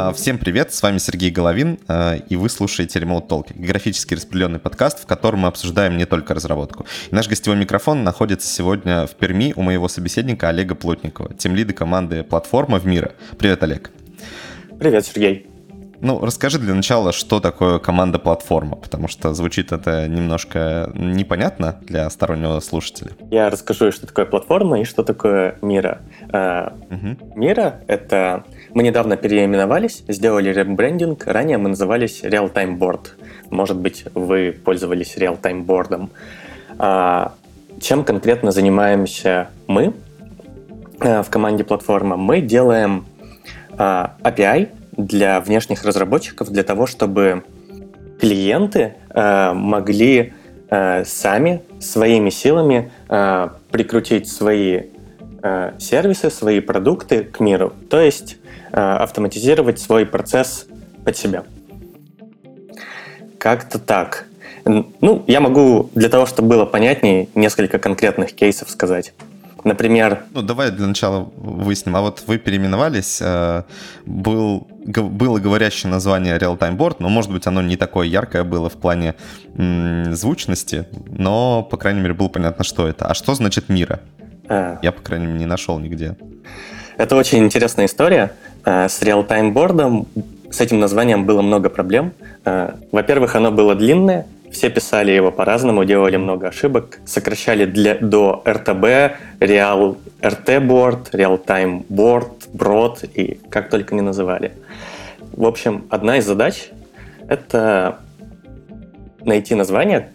А, всем привет, с вами Сергей Головин, а, и вы слушаете Remote Talk, графически распределенный подкаст, в котором мы обсуждаем не только разработку. И наш гостевой микрофон находится сегодня в Перми у моего собеседника Олега Плотникова, тимлида команды «Платформа в мира». Привет, Олег. Привет, Сергей. Ну, расскажи для начала, что такое команда-платформа, потому что звучит это немножко непонятно для стороннего слушателя. Я расскажу, что такое платформа и что такое Мира. Угу. Мира — это... Мы недавно переименовались, сделали ребрендинг. Ранее мы назывались Real-Time Board. Может быть, вы пользовались Real-Time Board. А, чем конкретно занимаемся мы э, в команде платформа? Мы делаем а, API для внешних разработчиков, для того, чтобы клиенты э, могли сами своими силами прикрутить свои сервисы, свои продукты к миру, то есть автоматизировать свой процесс под себя. Как-то так. Ну, я могу для того, чтобы было понятнее, несколько конкретных кейсов сказать. Например... Ну, давай для начала выясним. А вот вы переименовались, э, был, было говорящее название Real-Time Board, но, может быть, оно не такое яркое было в плане м, звучности, но, по крайней мере, было понятно, что это. А что значит Мира? А. Я, по крайней мере, не нашел нигде. Это очень интересная история. Э, с Board с этим названием было много проблем. Э, во-первых, оно было длинное, все писали его по-разному, делали много ошибок, сокращали для, до RTB, Real RT Board, Real Time Board, Broad и как только не называли. В общем, одна из задач — это найти название,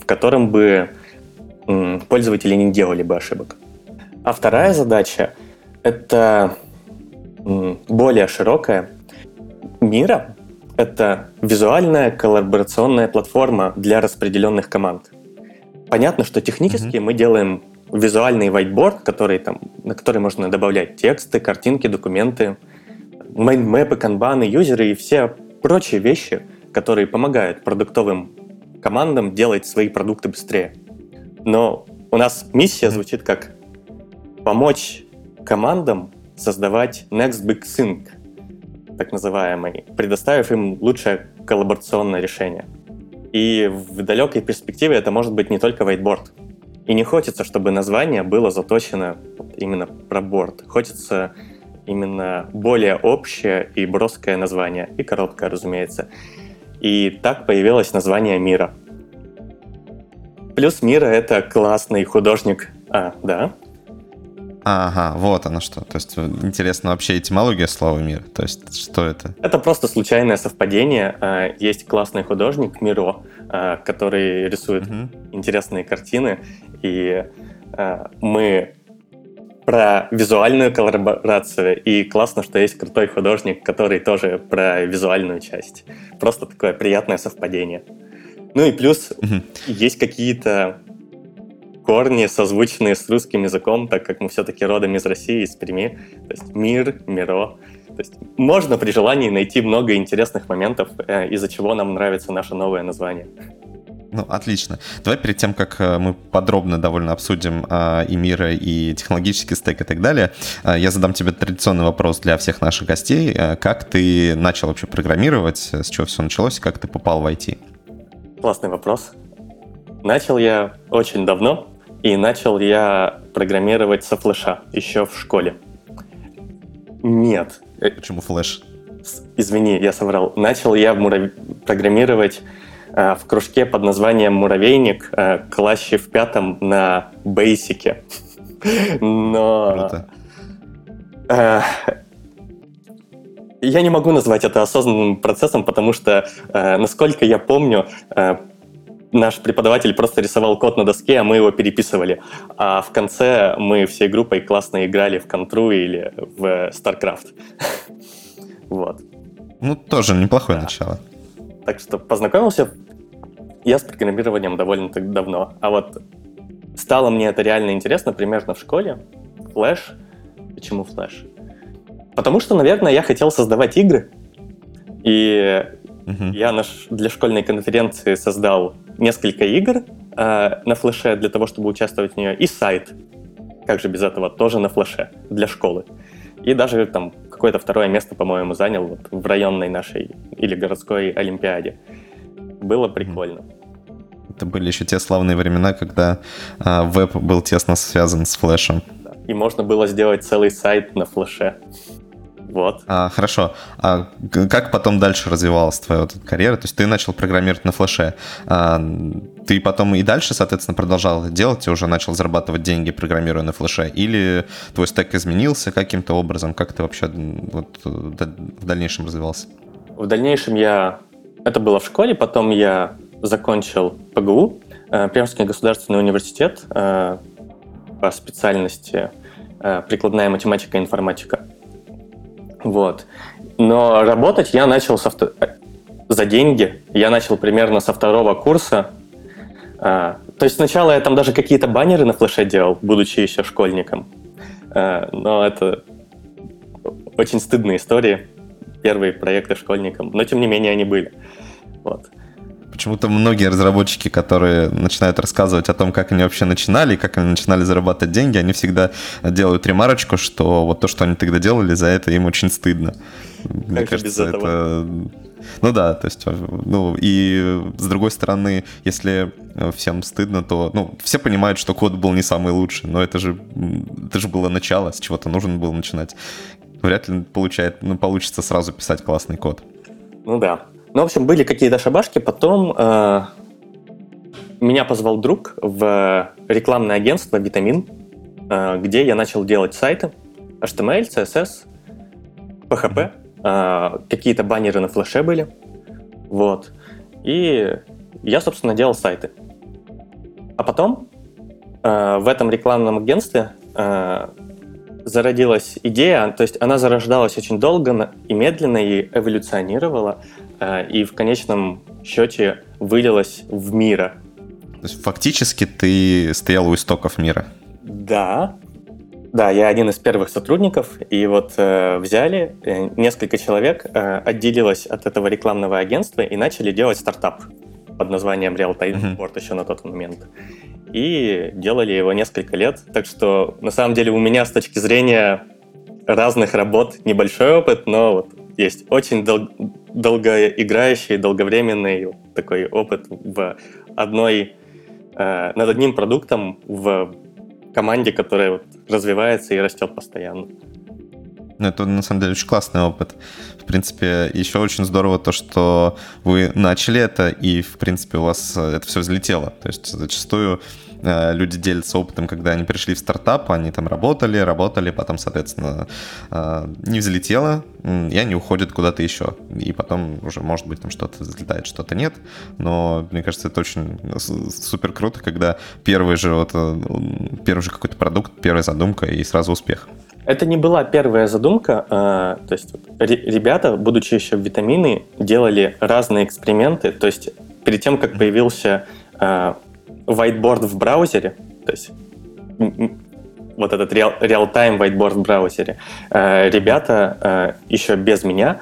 в котором бы пользователи не делали бы ошибок. А вторая задача — это более широкая. Мира это визуальная коллаборационная платформа для распределенных команд. Понятно, что технически mm-hmm. мы делаем визуальный whiteboard, который, там, на который можно добавлять тексты, картинки, документы, майнмэпы, канбаны, юзеры и все прочие вещи, которые помогают продуктовым командам делать свои продукты быстрее. Но у нас миссия звучит как помочь командам создавать Next Big Thing, так называемый, предоставив им лучшее коллаборационное решение. И в далекой перспективе это может быть не только whiteboard. И не хочется, чтобы название было заточено именно про борт. Хочется именно более общее и броское название, и короткое, разумеется. И так появилось название мира. Плюс мира — это классный художник. А, да? Ага, вот оно что. То есть интересно вообще этимология слова мир. То есть что это? Это просто случайное совпадение. А, есть классный художник Миро, а, который рисует угу. интересные картины. И а, мы про визуальную коллаборацию, и классно, что есть крутой художник, который тоже про визуальную часть. Просто такое приятное совпадение. Ну и плюс угу. есть какие-то корни, созвучные с русским языком, так как мы все-таки родом из России, из Перми. То есть мир, миро. То есть можно при желании найти много интересных моментов, э, из-за чего нам нравится наше новое название. Ну, отлично. Давай перед тем, как э, мы подробно довольно обсудим э, и мира, и технологический стек и так далее, э, я задам тебе традиционный вопрос для всех наших гостей. Э, как ты начал вообще программировать, с чего все началось, как ты попал в IT? Классный вопрос. Начал я очень давно, и начал я программировать со флеша еще в школе. Нет. Э, Почему флеш? Извини, я соврал. Начал я мурав... программировать э, в кружке под названием «Муравейник» э, классе в пятом на бейсике. Но... Круто. Э, я не могу назвать это осознанным процессом, потому что, э, насколько я помню, э, наш преподаватель просто рисовал код на доске, а мы его переписывали. А в конце мы всей группой классно играли в контру или в StarCraft. Вот. Ну, тоже неплохое начало. Так что познакомился я с программированием довольно так давно. А вот стало мне это реально интересно примерно в школе. Flash. Почему Flash? Потому что, наверное, я хотел создавать игры. И угу. я наш, для школьной конференции создал несколько игр э, на флеше для того, чтобы участвовать в нее, и сайт, как же без этого, тоже на флеше для школы. И даже там какое-то второе место, по-моему, занял вот в районной нашей или городской олимпиаде. Было прикольно. Это были еще те славные времена, когда а, веб был тесно связан с флешем. И можно было сделать целый сайт на флеше. Вот. А, хорошо. А как потом дальше развивалась твоя вот карьера? То есть ты начал программировать на флеше. А, ты потом и дальше, соответственно, продолжал это делать и уже начал зарабатывать деньги, программируя на флеше? Или твой стек изменился каким-то образом? Как ты вообще вот, в дальнейшем развивался? В дальнейшем я... Это было в школе, потом я закончил ПГУ, э, Пермский государственный университет э, по специальности э, прикладная математика и информатика. Вот. Но работать я начал со втор... за деньги. Я начал примерно со второго курса. А, то есть сначала я там даже какие-то баннеры на флеше делал, будучи еще школьником. А, но это очень стыдные истории. Первые проекты школьникам. Но тем не менее они были. Вот. Почему-то многие разработчики, которые начинают рассказывать о том, как они вообще начинали, как они начинали зарабатывать деньги, они всегда делают ремарочку, что вот то, что они тогда делали, за это им очень стыдно. Мне как кажется, без этого? это... Ну да, то есть, ну и с другой стороны, если всем стыдно, то, ну, все понимают, что код был не самый лучший, но это же, это же было начало, с чего-то нужно было начинать. Вряд ли получает, ну, получится сразу писать классный код. Ну да, ну, в общем, были какие-то шабашки. Потом э, меня позвал друг в рекламное агентство «Витамин», э, где я начал делать сайты HTML, CSS, PHP. Э, какие-то баннеры на флеше были. Вот. И я, собственно, делал сайты. А потом э, в этом рекламном агентстве э, зародилась идея, то есть она зарождалась очень долго и медленно и эволюционировала. Э, и в конечном счете вылилась в мира. То есть фактически ты стоял у истоков мира? Да, да, я один из первых сотрудников, и вот э, взяли э, несколько человек, э, отделилось от этого рекламного агентства и начали делать стартап под названием Real Time Board uh-huh. еще на тот момент. И делали его несколько лет. Так что, на самом деле, у меня с точки зрения разных работ небольшой опыт, но вот есть очень дол- долгоиграющий, долговременный такой опыт в одной, э, над одним продуктом в команде, которая вот развивается и растет постоянно. Ну, это на самом деле очень классный опыт. В принципе, еще очень здорово то, что вы начали это, и, в принципе, у вас это все взлетело. То есть зачастую Э, люди делятся опытом, когда они пришли в стартап, они там работали, работали, потом, соответственно, э, не взлетело, и они уходят куда-то еще. И потом уже, может быть, там что-то взлетает, что-то нет. Но мне кажется, это очень супер круто, когда первый же, вот, э, первый же какой-то продукт, первая задумка и сразу успех. Это не была первая задумка. То есть ребята, будучи еще витамины, делали разные эксперименты. То есть перед тем, как появился whiteboard в браузере, то есть вот этот real-time whiteboard в браузере, э, ребята еще без меня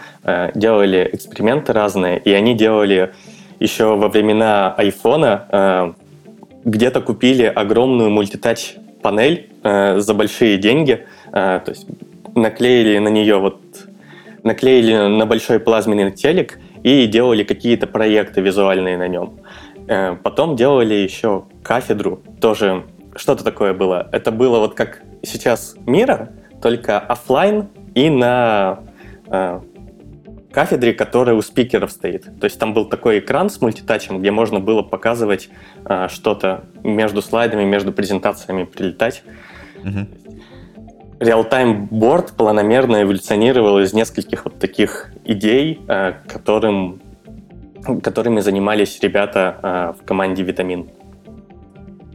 делали эксперименты разные, и они делали еще во времена айфона, где-то купили огромную мультитач панель за большие деньги, то есть наклеили на нее вот наклеили на большой плазменный телек и делали какие-то проекты визуальные на нем. Э, потом делали еще кафедру, тоже что-то такое было. Это было вот как сейчас мира, только офлайн и на э, кафедре, которая у спикеров стоит. То есть там был такой экран с мультитачем, где можно было показывать э, что-то между слайдами, между презентациями, прилетать. Mm-hmm. Real-time board планомерно эволюционировал из нескольких вот таких идей, э, которым которыми занимались ребята э, в команде «Витамин»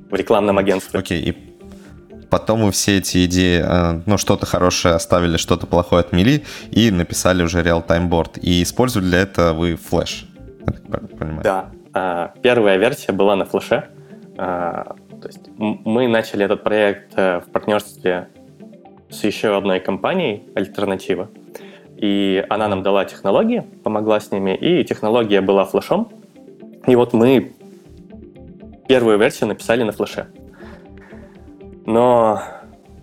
в рекламном агентстве. Окей, okay, и потом вы все эти идеи, э, ну, что-то хорошее оставили, что-то плохое отмели и написали уже real-time board. И использовали для этого вы Flash, я так понимаю? Да, первая версия была на флеше. То есть мы начали этот проект в партнерстве с еще одной компанией «Альтернатива». И она нам дала технологии, помогла с ними, и технология была флешом. И вот мы первую версию написали на флеше. Но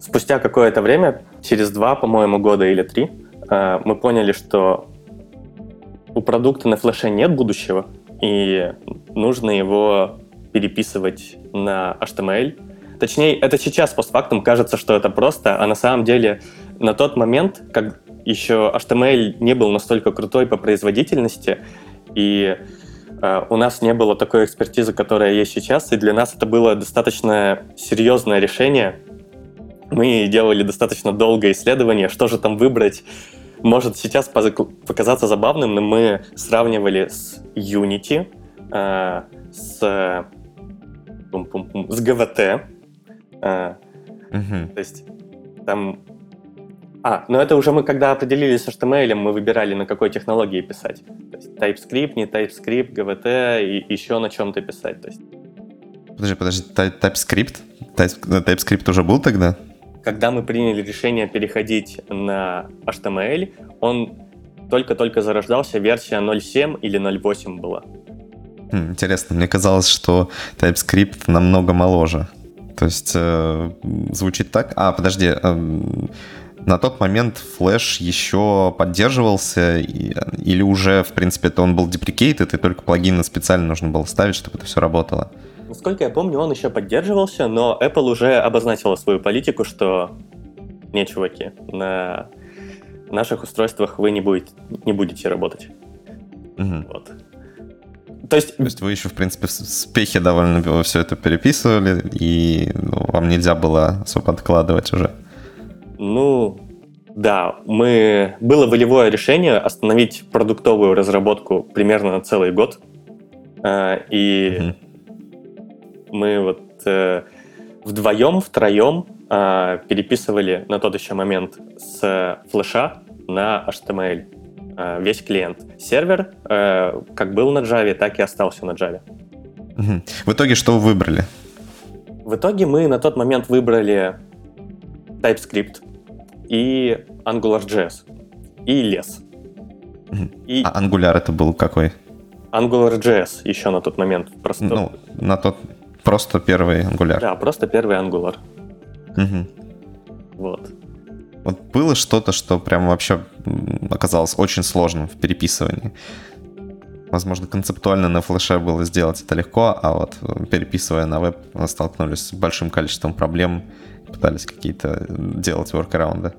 спустя какое-то время через два, по-моему, года или три э, мы поняли, что у продукта на флеше нет будущего, и нужно его переписывать на HTML. Точнее, это сейчас постфактум кажется, что это просто, а на самом деле на тот момент, как еще HTML не был настолько крутой по производительности, и э, у нас не было такой экспертизы, которая есть сейчас, и для нас это было достаточно серьезное решение. Мы делали достаточно долгое исследование, что же там выбрать. Может сейчас показаться забавным, но мы сравнивали с Unity, э, с, с GVT. Э, угу. То есть там а, но это уже мы, когда определились с HTML, мы выбирали, на какой технологии писать. То есть TypeScript, не TypeScript, GVT и еще на чем-то писать. То есть... Подожди, подожди, TypeScript? TypeScript уже был тогда? Когда мы приняли решение переходить на HTML, он только-только зарождался, версия 0.7 или 0.8 была. Хм, интересно, мне казалось, что TypeScript намного моложе. То есть э, звучит так. А, подожди, э, на тот момент Flash еще поддерживался, или уже, в принципе, это он был deprecated, и только плагины специально нужно было ставить, чтобы это все работало? Насколько я помню, он еще поддерживался, но Apple уже обозначила свою политику, что не, чуваки, на наших устройствах вы не будете, не будете работать. Угу. Вот. То есть... То есть вы еще, в принципе, в спехе довольно все это переписывали, и ну, вам нельзя было особо откладывать уже. Ну, да, мы... Было волевое решение остановить продуктовую разработку примерно на целый год. Э, и mm мы вот э, вдвоем, втроем э, переписывали на тот еще момент с флеша на HTML весь клиент. Сервер как был на Java, так и остался на Java. В итоге что вы выбрали? В итоге мы на тот момент выбрали TypeScript и AngularJS и лес. И... А Angular это был какой? AngularJS еще на тот момент. Просто... Ну, на тот... Просто первый Angular. Да, просто первый Angular. Угу. Вот. Вот было что-то, что прям вообще оказалось очень сложным в переписывании. Возможно, концептуально на флеше было сделать это легко, а вот переписывая на веб, столкнулись с большим количеством проблем, пытались какие-то делать воркараунды?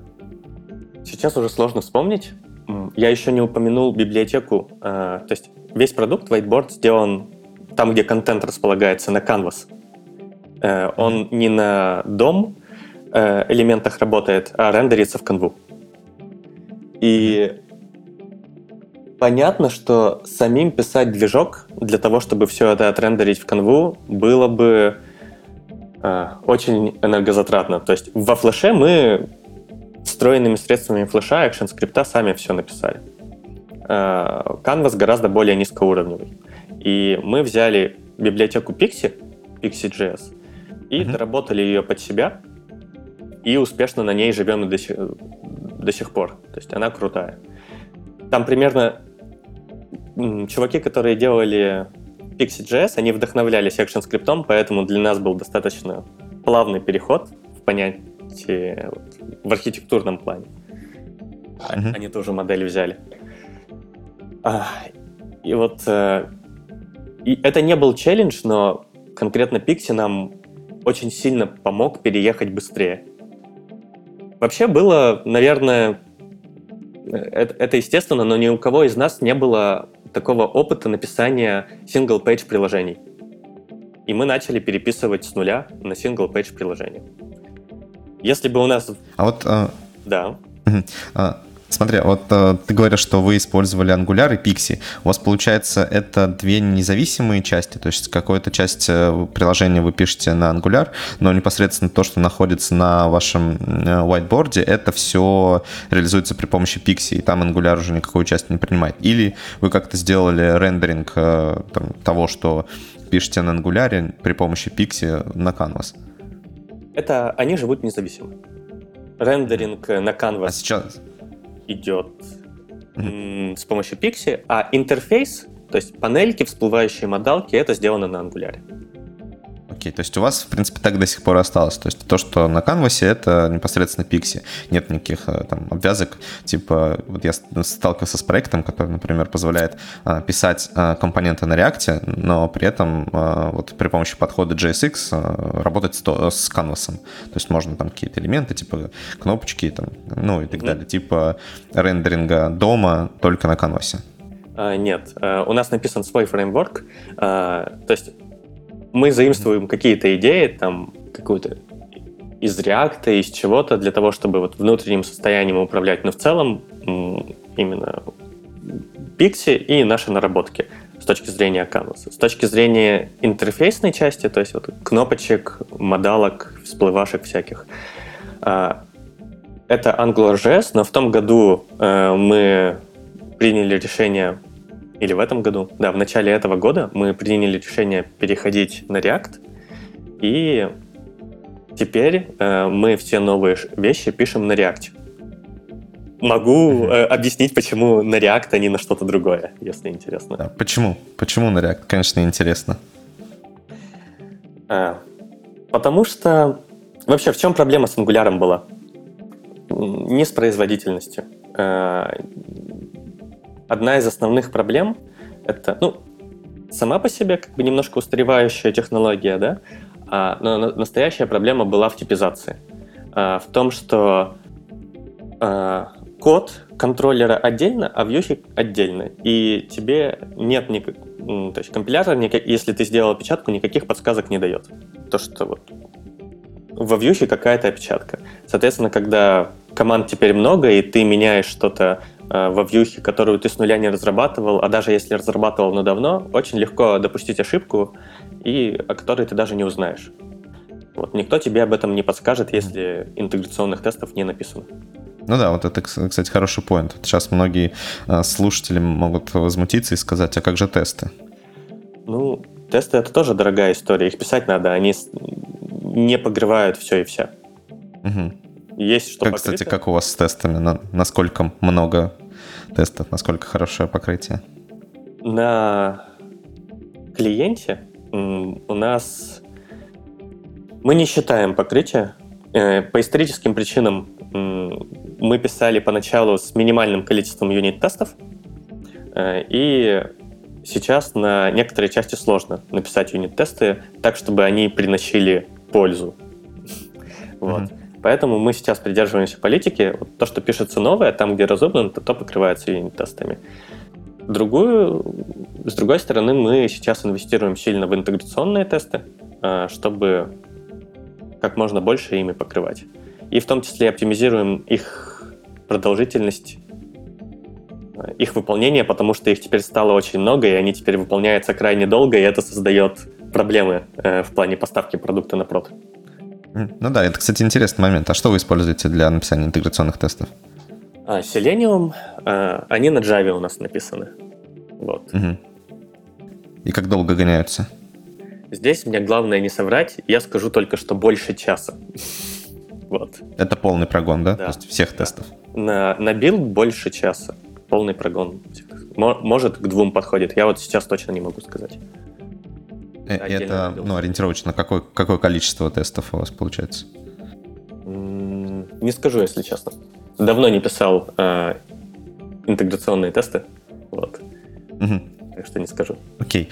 Сейчас уже сложно вспомнить. Я еще не упомянул библиотеку. Э, то есть весь продукт Whiteboard сделан там, где контент располагается, на Canvas. Э, он не на дом э, элементах работает, а рендерится в канву. И понятно, что самим писать движок для того, чтобы все это отрендерить в канву, было бы Э, очень энергозатратно. То есть во флеше мы встроенными средствами флеша, экшен скрипта сами все написали. Э, Canvas гораздо более низкоуровневый. И мы взяли библиотеку Pixie, Pixie.js, и mm-hmm. доработали ее под себя, и успешно на ней живем до сих, до сих пор. То есть она крутая. Там примерно чуваки, которые делали Pixie.js, они вдохновлялись ActionScript, поэтому для нас был достаточно плавный переход в понятие в архитектурном плане. Mm-hmm. Они тоже модель взяли. А, и вот э, и это не был челлендж, но конкретно Pixie нам очень сильно помог переехать быстрее. Вообще было, наверное, э, это, это естественно, но ни у кого из нас не было такого опыта написания single-page приложений. И мы начали переписывать с нуля на single-page приложение. Если бы у нас... А вот... А... Да. А, Смотри, вот э, ты говоришь, что вы использовали Angular и Pixie. У вас, получается, это две независимые части, то есть какую-то часть э, приложения вы пишете на Angular, но непосредственно то, что находится на вашем э, whiteboard, это все реализуется при помощи Pixie, и там Angular уже никакую часть не принимает. Или вы как-то сделали рендеринг э, там, того, что пишете на Angular при помощи Pixie на Canvas. Это они живут независимо. Рендеринг на Canvas. А сейчас, идет mm-hmm. с помощью Pixie, а интерфейс, то есть панельки, всплывающие модалки, это сделано на Angular. Окей, то есть у вас, в принципе, так до сих пор осталось. То есть то, что на канвасе, это непосредственно Pixi. Нет никаких э, там обвязок. Типа, вот я сталкивался с проектом, который, например, позволяет а, писать а, компоненты на React, но при этом вот при помощи подхода JSX работать с, с канвасом. То есть можно там какие-то элементы, типа кнопочки, там, ну и так mm-hmm. далее, типа рендеринга DOM а только на канвасе. Нет, у нас написан свой фреймворк, то есть мы заимствуем какие-то идеи, там, какую-то из реакта, из чего-то, для того, чтобы вот внутренним состоянием управлять, но в целом именно Pixie и наши наработки с точки зрения Canvas. С точки зрения интерфейсной части, то есть вот кнопочек, модалок, всплывашек всяких, это AngularJS, но в том году э, мы приняли решение или в этом году, да, в начале этого года мы приняли решение переходить на React, и теперь э, мы все новые вещи пишем на React. Могу э, объяснить, почему на React, а не на что-то другое, если интересно. Да, почему? Почему на React? Конечно, интересно. А, потому что вообще в чем проблема с Angular была? Не с производительностью. А, одна из основных проблем — это, ну, сама по себе как бы немножко устаревающая технология, да, а, но настоящая проблема была в типизации. А, в том, что а, код контроллера отдельно, а вьюхи отдельно. И тебе нет никак... То есть компилятор, если ты сделал опечатку, никаких подсказок не дает. То, что вот во вьюхе какая-то опечатка. Соответственно, когда команд теперь много, и ты меняешь что-то во вьюхе, которую ты с нуля не разрабатывал, а даже если разрабатывал, но давно, очень легко допустить ошибку, и о которой ты даже не узнаешь. Вот, никто тебе об этом не подскажет, если интеграционных тестов не написано. Ну да, вот это, кстати, хороший поинт. Сейчас многие э, слушатели могут возмутиться и сказать, а как же тесты? Ну, тесты — это тоже дорогая история. Их писать надо, они не погревают все и вся. Угу. Есть что как, покрыто. Кстати, как у вас с тестами? На, насколько много тестов? Насколько хорошее покрытие? На клиенте у нас... Мы не считаем покрытие. Э, по историческим причинам мы писали поначалу с минимальным количеством юнит-тестов, э, и сейчас на некоторой части сложно написать юнит-тесты так, чтобы они приносили пользу. Вот. Mm-hmm. Поэтому мы сейчас придерживаемся политики. Вот то, что пишется новое, там, где разобрано, то, то покрывается юнит-тестами. Другую, с другой стороны, мы сейчас инвестируем сильно в интеграционные тесты, а, чтобы как можно больше ими покрывать. И в том числе оптимизируем их продолжительность, а, их выполнение, потому что их теперь стало очень много, и они теперь выполняются крайне долго, и это создает проблемы э, в плане поставки продукта на прод. Ну да, это, кстати, интересный момент. А что вы используете для написания интеграционных тестов? А, Selenium, а, они на Java у нас написаны. Вот. Угу. И как долго гоняются? Здесь мне главное не соврать, я скажу только, что больше часа. Вот. Это полный прогон, да? да. То есть всех да. тестов? На, на билд больше часа. Полный прогон. Может, к двум подходит. Я вот сейчас точно не могу сказать. Э, это ну, ориентировочно какое, какое количество тестов у вас получается? Не скажу, если честно. Давно не писал э, интеграционные тесты. Вот. Угу. Так что не скажу. Окей.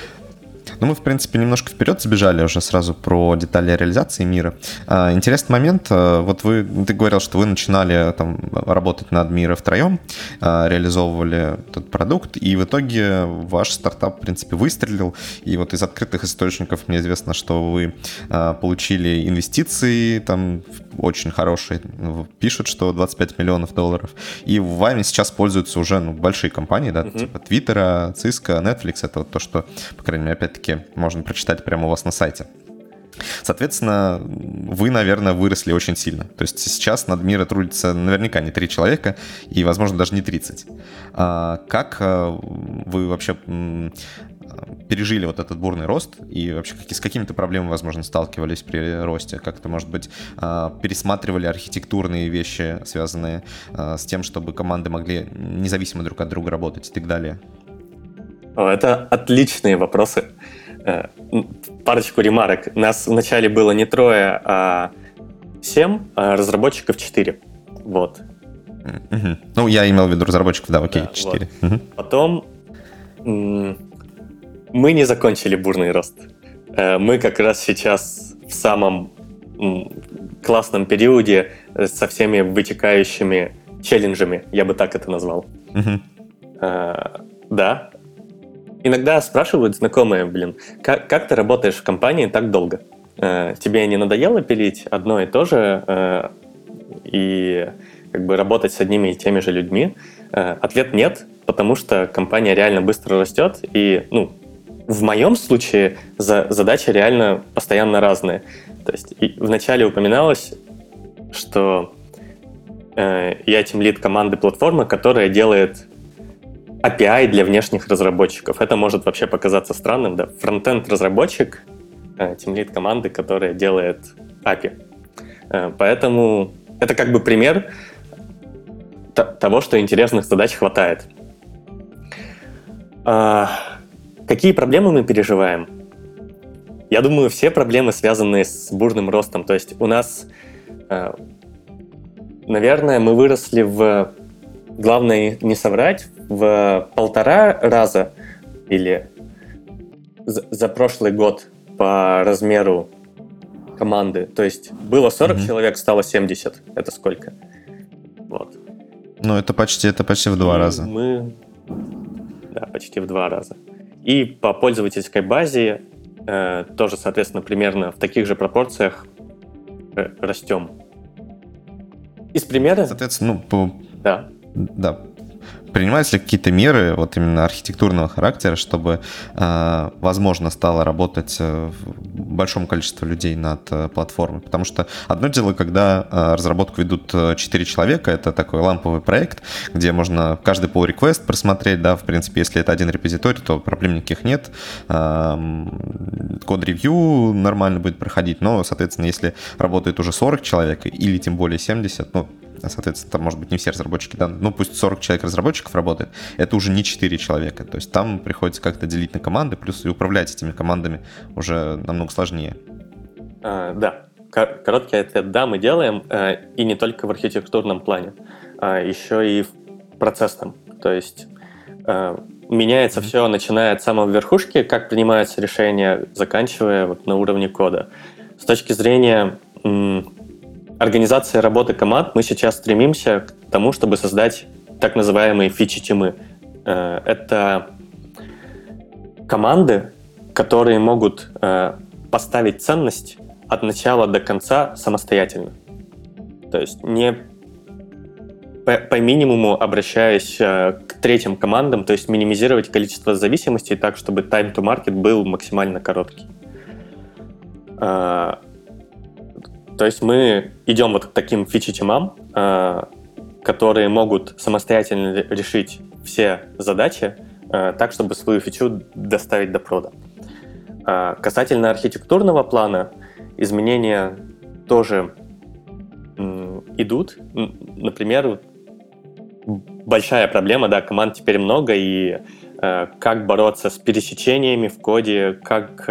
Ну, мы, в принципе, немножко вперед забежали уже сразу про детали реализации мира. А, интересный момент. А, вот вы, ты говорил, что вы начинали там работать над мира втроем, а, реализовывали этот продукт, и в итоге ваш стартап, в принципе, выстрелил. И вот из открытых источников мне известно, что вы получили инвестиции, там очень хорошие, пишут, что 25 миллионов долларов. И вами сейчас пользуются уже ну, большие компании, да, uh-huh. типа Твиттера, Cisco, Netflix. Это вот то, что, по крайней мере, опять опять-таки можно прочитать прямо у вас на сайте. Соответственно, вы, наверное, выросли очень сильно. То есть сейчас над мира трудится наверняка не три человека, и, возможно, даже не 30. А как э, вы вообще пережили вот этот бурный рост и вообще с какими-то проблемами, возможно, сталкивались при росте? Как-то, может быть, а, пересматривали архитектурные вещи, связанные а, с тем, чтобы команды могли независимо друг от друга работать и так далее? Это отличные вопросы. Э, парочку ремарок. Нас вначале было не трое, а семь, а разработчиков четыре. Вот. Угу. Ну, я имел в виду разработчиков, да, окей, да, 4. Вот. Угу. Потом мы не закончили бурный рост. Э, мы как раз сейчас в самом классном периоде со всеми вытекающими челленджами, я бы так это назвал. Угу. Да. Иногда спрашивают знакомые, блин, как, как ты работаешь в компании так долго? Э, тебе не надоело пилить одно и то же и как бы работать с одними и теми же людьми? Ответ нет, потому что компания реально быстро растет, и, ну, в моем случае за, задачи реально постоянно разные. То есть вначале упоминалось, что э, я тем лид команды платформы, которая делает API для внешних разработчиков. Это может вообще показаться странным, да? Фронтенд разработчик, э, тем лид команды, которая делает API. Э, поэтому это как бы пример того, что интересных задач хватает. А, какие проблемы мы переживаем? Я думаю, все проблемы связаны с бурным ростом. То есть у нас, э, наверное, мы выросли в, главное не соврать, в полтора раза или за прошлый год по размеру команды. То есть было 40 mm-hmm. человек, стало 70. Это сколько? Вот. Ну, это почти, это почти в два раза. Мы да, почти в два раза. И по пользовательской базе э, тоже, соответственно, примерно в таких же пропорциях э, растем. Из примера... Соответственно, ну, по... Да. Да, принимаются ли какие-то меры вот именно архитектурного характера, чтобы, э, возможно, стало работать э, большом количестве людей над э, платформой? Потому что одно дело, когда разработку ведут 4 человека, это такой ламповый проект, где можно каждый pull request просмотреть, да, в принципе, если это один репозиторий, то проблем никаких нет. Код-ревью нормально будет проходить, но, соответственно, если работает уже 40 человек или тем более 70, ну, соответственно, там, может быть, не все разработчики, да, ну, пусть 40 человек разработчиков работает, это уже не 4 человека, то есть там приходится как-то делить на команды, плюс и управлять этими командами уже намного сложнее. А, да, короткий ответ, да, мы делаем, э, и не только в архитектурном плане, а еще и в процессном, то есть э, меняется mm-hmm. все, начиная от самой верхушки, как принимаются решения, заканчивая вот на уровне кода. С точки зрения организация работы команд мы сейчас стремимся к тому, чтобы создать так называемые фичи-тимы. Э, это команды, которые могут э, поставить ценность от начала до конца самостоятельно. То есть не по, по минимуму обращаясь э, к третьим командам, то есть минимизировать количество зависимостей так, чтобы time to market был максимально короткий. То есть мы идем вот к таким фичи-тимам, э, которые могут самостоятельно решить все задачи э, так, чтобы свою фичу доставить до прода. Э, касательно архитектурного плана, изменения тоже идут. Например, большая проблема, да, команд теперь много, и как бороться с пересечениями в коде, как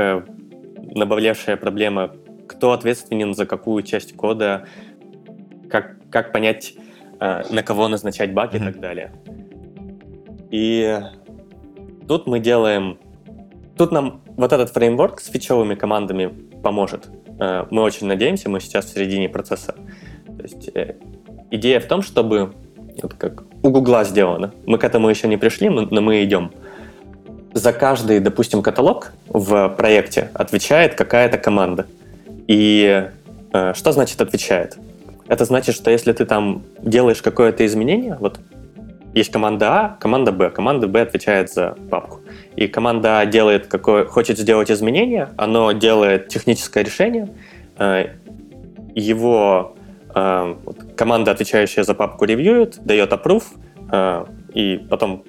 набавлявшая проблема кто ответственен за какую часть кода, как, как понять, э, на кого назначать баги mm-hmm. и так далее. И тут мы делаем... Тут нам вот этот фреймворк с фичевыми командами поможет. Э, мы очень надеемся, мы сейчас в середине процесса. То есть э, идея в том, чтобы вот как у Гугла сделано. Мы к этому еще не пришли, но мы идем. За каждый, допустим, каталог в проекте отвечает какая-то команда. И э, что значит отвечает? Это значит, что если ты там делаешь какое-то изменение, вот есть команда А, команда Б. Команда Б отвечает за папку. И команда А делает какое, хочет сделать изменение, оно делает техническое решение, э, его э, команда, отвечающая за папку, ревьюет, дает approve, э, и потом,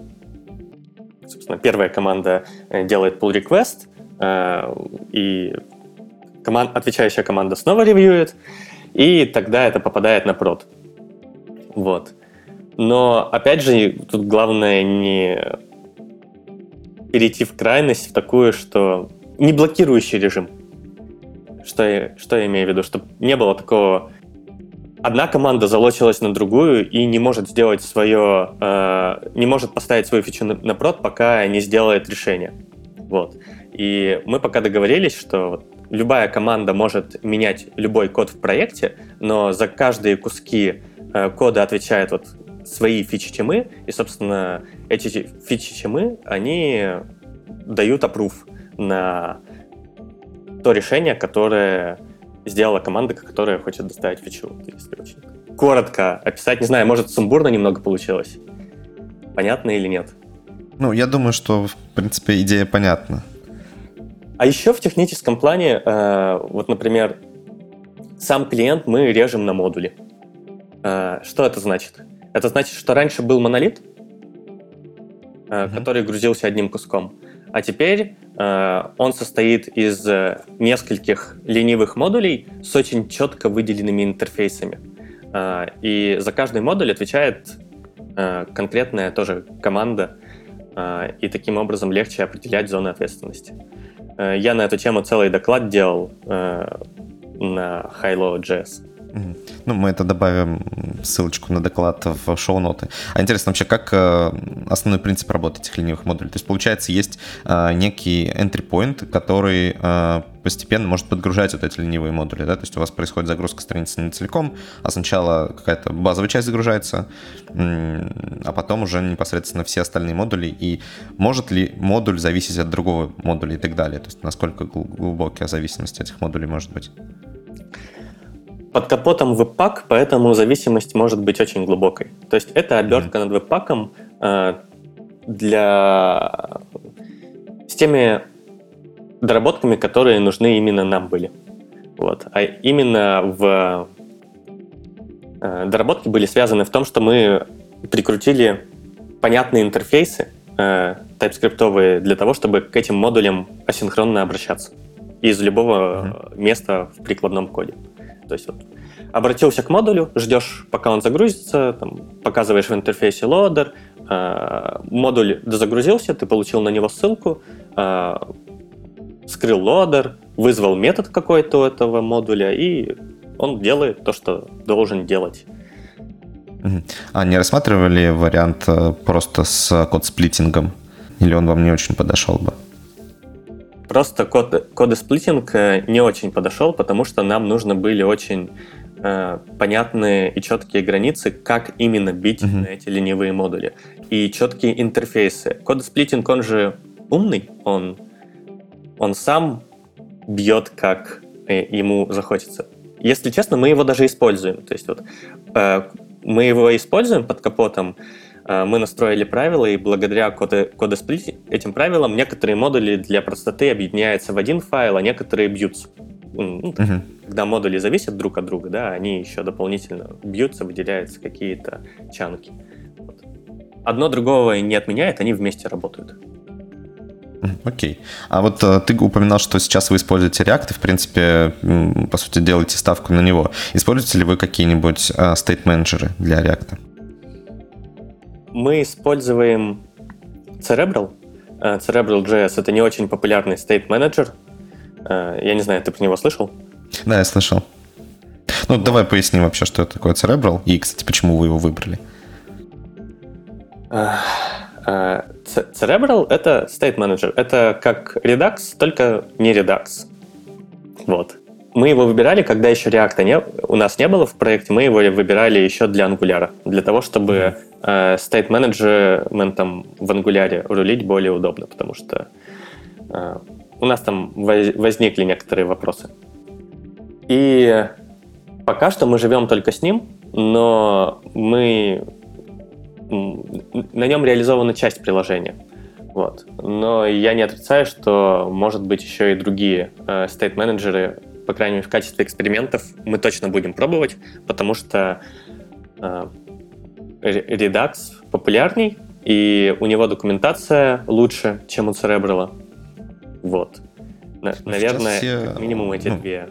собственно, первая команда э, делает pull request, э, и команд, отвечающая команда снова ревьюет, и тогда это попадает на прод. Вот. Но, опять же, тут главное не перейти в крайность, в такую, что не блокирующий режим. Что я, что я имею в виду? Чтобы не было такого одна команда залочилась на другую и не может сделать свое, э, не может поставить свою фичу на, прод, пока не сделает решение. Вот. И мы пока договорились, что любая команда может менять любой код в проекте, но за каждые куски э, кода отвечает вот свои фичи чемы, и, собственно, эти фичи чемы, они дают опруф на то решение, которое сделала команда, которая хочет доставить фичу, если очень коротко описать. Не знаю, может, сумбурно немного получилось. Понятно или нет? Ну, я думаю, что, в принципе, идея понятна. А еще в техническом плане, э, вот, например, сам клиент мы режем на модули. Э, что это значит? Это значит, что раньше был монолит, э, mm-hmm. который грузился одним куском, а теперь э, он состоит из э, нескольких ленивых модулей с очень четко выделенными интерфейсами. Э, и за каждый модуль отвечает э, конкретная тоже команда, э, и таким образом легче определять зоны ответственности. Э, я на эту тему целый доклад делал э, на Hilo.js. Ну, мы это добавим ссылочку на доклад в шоу-ноты. А интересно вообще, как э, основной принцип работы этих ленивых модулей? То есть, получается, есть э, некий entry point, который э, постепенно может подгружать вот эти ленивые модули, да? То есть у вас происходит загрузка страницы не целиком, а сначала какая-то базовая часть загружается, а потом уже непосредственно все остальные модули. И может ли модуль зависеть от другого модуля и так далее? То есть насколько глубокая зависимость этих модулей может быть? Под капотом веб-пак, поэтому зависимость может быть очень глубокой. То есть это обертка mm-hmm. над веб-паком э, для... с теми доработками, которые нужны именно нам были. Вот. А именно в э, доработки были связаны в том, что мы прикрутили понятные интерфейсы э, TypeScript для того, чтобы к этим модулям асинхронно обращаться из любого mm-hmm. места в прикладном коде. То есть вот обратился к модулю, ждешь, пока он загрузится, там, показываешь в интерфейсе лодер, э, модуль дозагрузился, ты получил на него ссылку, э, скрыл лодер, вызвал метод какой-то этого модуля, и он делает то, что должен делать. А не рассматривали вариант э, просто с код-сплитингом? Или он вам не очень подошел бы? Просто код, кодосплитинг э, не очень подошел, потому что нам нужны были очень э, понятные и четкие границы, как именно бить uh-huh. на эти ленивые модули. И четкие интерфейсы. Кодосплитинг, он же умный, он, он сам бьет, как э, ему захочется. Если честно, мы его даже используем. То есть вот э, мы его используем под капотом, мы настроили правила, и благодаря кодосплит этим правилам некоторые модули для простоты объединяются в один файл, а некоторые бьются. Ну, uh-huh. Когда модули зависят друг от друга, да, они еще дополнительно бьются, выделяются какие-то чанки. Вот. Одно другого не отменяет, они вместе работают. Окей. Okay. А вот э, ты упоминал, что сейчас вы используете React и, в принципе, по сути, делаете ставку на него. Используете ли вы какие-нибудь э, state-менеджеры для React? Мы используем Cerebral. Э, Cerebral.js — это не очень популярный state manager. Э, я не знаю, ты про него слышал? Да, я слышал. Ну, давай поясним вообще, что это такое Cerebral, и, кстати, почему вы его выбрали. Э, Cerebral — это state manager. Это как Redux, только не Redux. Вот. Мы его выбирали, когда еще React не, у нас не было в проекте, мы его выбирали еще для Angular, для того, чтобы э, state менеджментом в Angular рулить более удобно, потому что э, у нас там возникли некоторые вопросы. И пока что мы живем только с ним, но мы на нем реализована часть приложения. Вот. Но я не отрицаю, что может быть еще и другие э, state-менеджеры по крайней мере, в качестве экспериментов мы точно будем пробовать, потому что э, Redux популярней, и у него документация лучше, чем у Cerebral. Вот. На, наверное, все... как минимум эти ну, две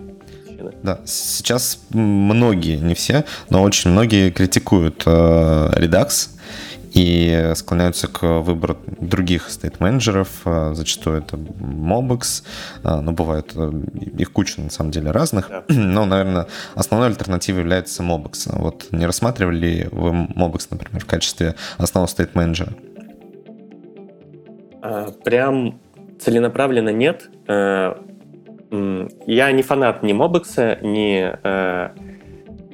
причины. Да, сейчас многие, не все, но очень многие критикуют э, Redux, и склоняются к выбору других стейт-менеджеров. А, зачастую это Mobex, а, но бывают э, их куча на самом деле разных. Но, наверное, основной альтернативой является Mobex. Вот не рассматривали ли вы Mobex, например, в качестве основного стейт-менеджера? Прям целенаправленно нет. Э, я не фанат ни Мобекса, ни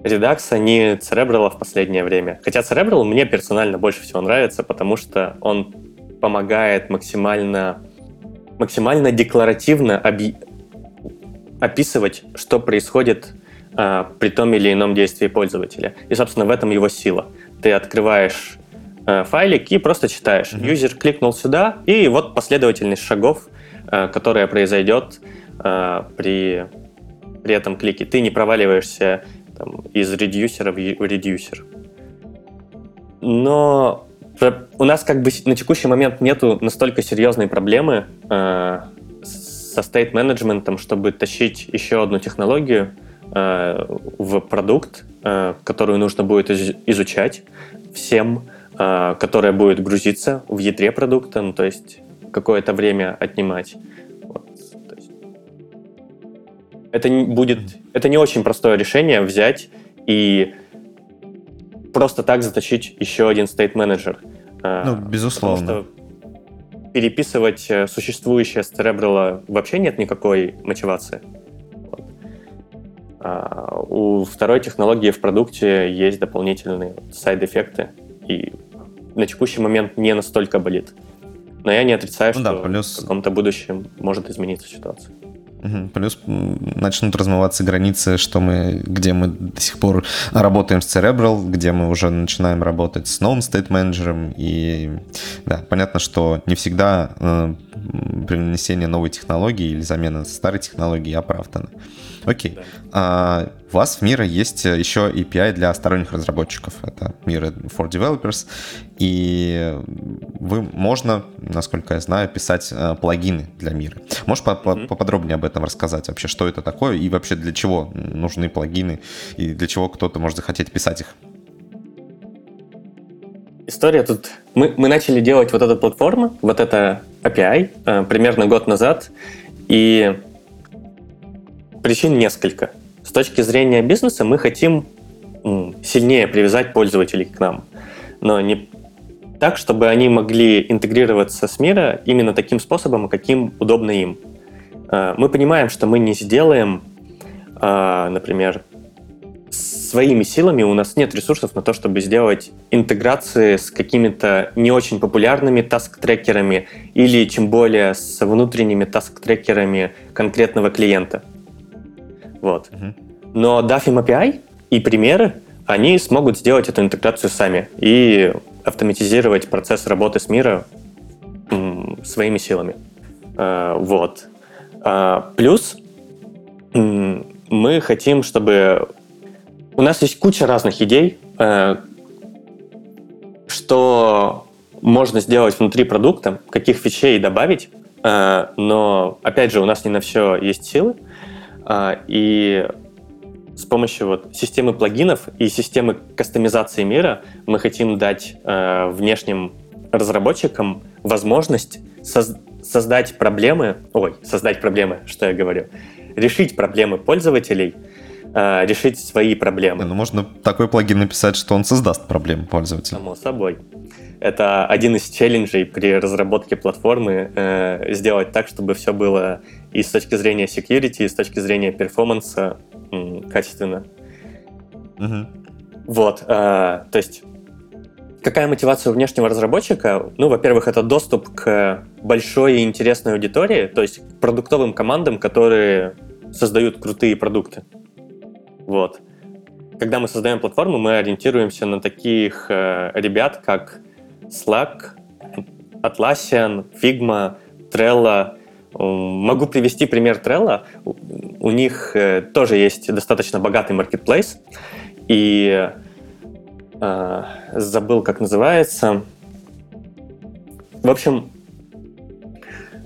Redux, ни Cerebral в последнее время. Хотя Cerebral мне персонально больше всего нравится, потому что он помогает максимально, максимально декларативно оби- описывать, что происходит э, при том или ином действии пользователя. И, собственно, в этом его сила. Ты открываешь э, файлик и просто читаешь. Mm-hmm. Юзер кликнул сюда, и вот последовательность шагов, э, которая произойдет э, при, при этом клике. Ты не проваливаешься там, из редюсера в редюсер. Но у нас как бы на текущий момент нету настолько серьезной проблемы э, со стейт-менеджментом, чтобы тащить еще одну технологию э, в продукт, э, которую нужно будет из- изучать всем, э, которая будет грузиться в ядре продукта, ну, то есть какое-то время отнимать. Это не будет, это не очень простое решение взять и просто так заточить еще один state менеджер. А, ну, безусловно. переписывать э, существующее с Cerebral вообще нет никакой мотивации. А у второй технологии в продукте есть дополнительные сайд-эффекты, и на текущий момент не настолько болит. Но я не отрицаю, ну, что да, плюс... в каком-то будущем может измениться ситуация. Плюс начнут размываться границы, что мы, где мы до сих пор работаем с Cerebral, где мы уже начинаем работать с новым стейт-менеджером. И да, понятно, что не всегда э, принесение новой технологии или замена старой технологии оправдана. Окей. А, у вас в Мира есть еще API для сторонних разработчиков. Это Мира for Developers. И вы можно, насколько я знаю, писать э, плагины для Мира. Можешь mm-hmm. поподробнее об этом рассказать? Вообще, что это такое и вообще для чего нужны плагины и для чего кто-то может захотеть писать их? История тут... Мы, мы начали делать вот эту платформу, вот это API э, примерно год назад, и причин несколько. С точки зрения бизнеса мы хотим сильнее привязать пользователей к нам. Но не так, чтобы они могли интегрироваться с мира именно таким способом, каким удобно им. А, мы понимаем, что мы не сделаем, а, например, своими силами у нас нет ресурсов на то, чтобы сделать интеграции с какими-то не очень популярными таск-трекерами или тем более с внутренними таск-трекерами конкретного клиента. Вот. Но им API и примеры, они смогут сделать эту интеграцию сами и автоматизировать процесс работы с мира своими силами. А, вот. А, плюс мы хотим, чтобы... У нас есть куча разных идей, э, что можно сделать внутри продукта, каких фичей добавить, но, опять же, у нас не на все есть силы, а, и с помощью вот системы плагинов и системы кастомизации мира мы хотим дать э, внешним разработчикам возможность соз создать проблемы, ой, создать проблемы, что я говорю, решить проблемы пользователей, э, решить свои проблемы. Ну, можно такой плагин написать, что он создаст проблемы пользователя. Само собой. Это один из челленджей при разработке платформы э, сделать так, чтобы все было и с точки зрения security, и с точки зрения перформанса м, качественно. Угу. Вот, э, то есть какая мотивация у внешнего разработчика? Ну, во-первых, это доступ к большой и интересной аудитории, то есть к продуктовым командам, которые создают крутые продукты. Вот. Когда мы создаем платформу, мы ориентируемся на таких э, ребят, как Slack, Atlassian, Figma, Trello. Могу привести пример Trello. У них э, тоже есть достаточно богатый маркетплейс. И э, забыл, как называется. В общем,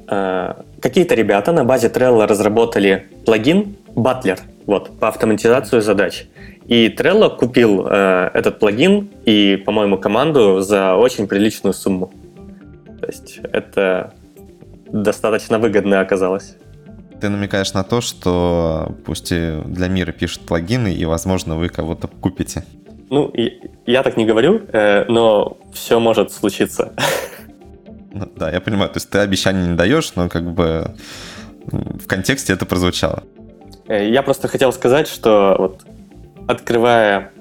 э, какие-то ребята на базе Trello разработали плагин Butler вот, по автоматизации задач. И Trello купил э, этот плагин и, по-моему, команду за очень приличную сумму. То есть это достаточно выгодно оказалось. Ты намекаешь на то, что пусть и для мира пишут плагины, и, возможно, вы кого-то купите. Ну, я так не говорю, э, но все может случиться. Ну, да, я понимаю. То есть ты обещаний не даешь, но как бы в контексте это прозвучало. Э, я просто хотел сказать, что вот открывая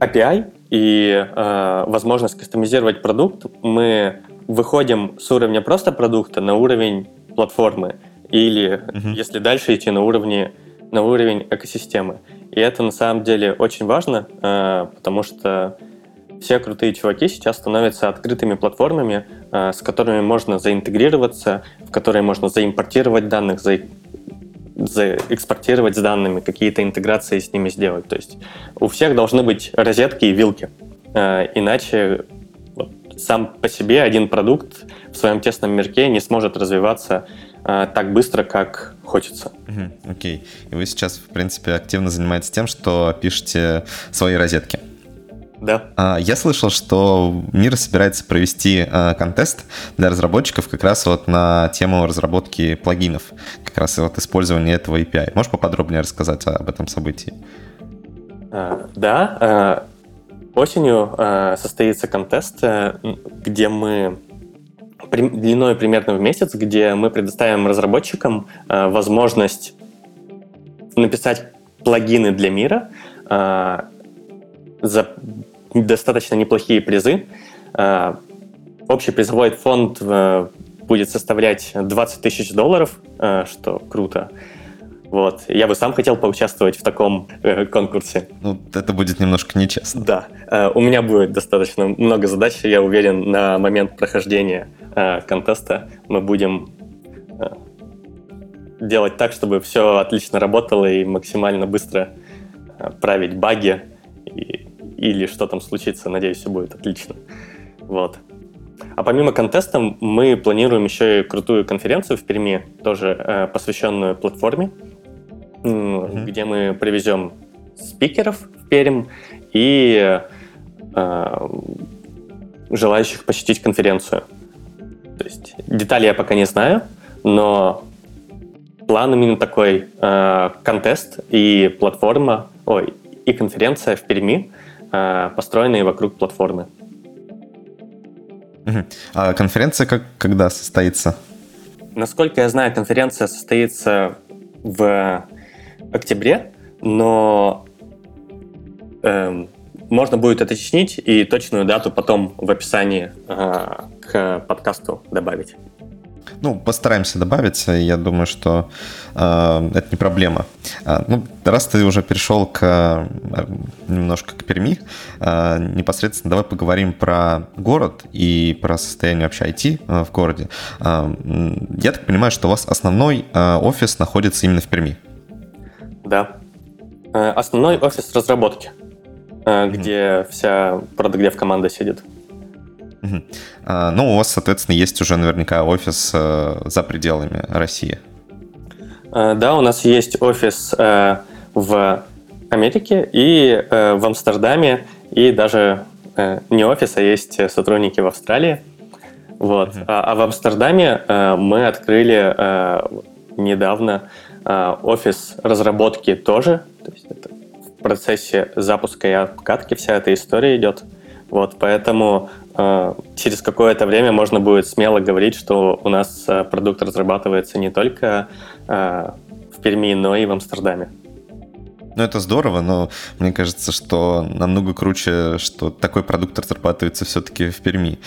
API и э, возможность кастомизировать продукт, мы выходим с уровня просто продукта на уровень платформы или, uh-huh. если дальше идти, на уровне на уровень экосистемы. И это на самом деле очень важно, э, потому что все крутые чуваки сейчас становятся открытыми платформами, э, с которыми можно заинтегрироваться, в которые можно заимпортировать данных, за, заэкспортировать с данными, какие-то интеграции с ними сделать. То есть у всех должны быть розетки и вилки. Э, иначе сам по себе один продукт в своем тесном мирке не сможет развиваться э, так быстро, как хочется. Окей. Okay. И вы сейчас, в принципе, активно занимаетесь тем, что пишете свои розетки. Да. А, я слышал, что мир собирается провести а, контест для разработчиков как раз вот на тему разработки плагинов, как раз вот использования этого API. Можешь поподробнее рассказать об этом событии? А, да. Осенью состоится контест, э, где мы длиной примерно в месяц, где мы предоставим разработчикам возможность написать плагины для мира за достаточно неплохие призы. Э, общий призовой фонд э, будет составлять 20 тысяч долларов, э, что круто. Вот. Я бы сам хотел поучаствовать в таком э, конкурсе. Ну, это будет немножко нечестно. Да. Э, у меня будет достаточно много задач, я уверен, на момент прохождения э, контеста мы будем э, делать так, чтобы все отлично работало и максимально быстро э, править баги и или что там случится, надеюсь, все будет отлично. Вот. А помимо контеста мы планируем еще и крутую конференцию в Перми, тоже э, посвященную платформе, mm-hmm. где мы привезем спикеров в Пермь и э, желающих посетить конференцию. То есть детали я пока не знаю, но план именно такой э, контест и платформа, ой, и конференция в Перми – построенные вокруг платформы. А конференция как, когда состоится? Насколько я знаю, конференция состоится в октябре, но эм, можно будет уточнить и точную дату потом в описании э, к подкасту добавить. Ну, постараемся добавить. Я думаю, что э, это не проблема. А, ну, раз ты уже перешел к, э, немножко к Перми, э, непосредственно давай поговорим про город и про состояние вообще IT э, в городе. Э, я так понимаю, что у вас основной э, офис находится именно в Перми. Да. Э, основной офис разработки, э, где mm-hmm. вся продагдев команда сидит. Угу. А, ну, у вас, соответственно, есть уже наверняка офис э, за пределами России. Э, да, у нас есть офис э, в Америке и э, в Амстердаме, и даже э, не офис, а есть сотрудники в Австралии. Вот. А, а в Амстердаме э, мы открыли э, недавно э, офис разработки тоже. То есть это в процессе запуска и обкатки вся эта история идет. Вот, поэтому через какое-то время можно будет смело говорить, что у нас э, продукт разрабатывается не только э, в Перми, но и в Амстердаме. Ну, это здорово, но мне кажется, что намного круче, что такой продукт разрабатывается все-таки в Перми.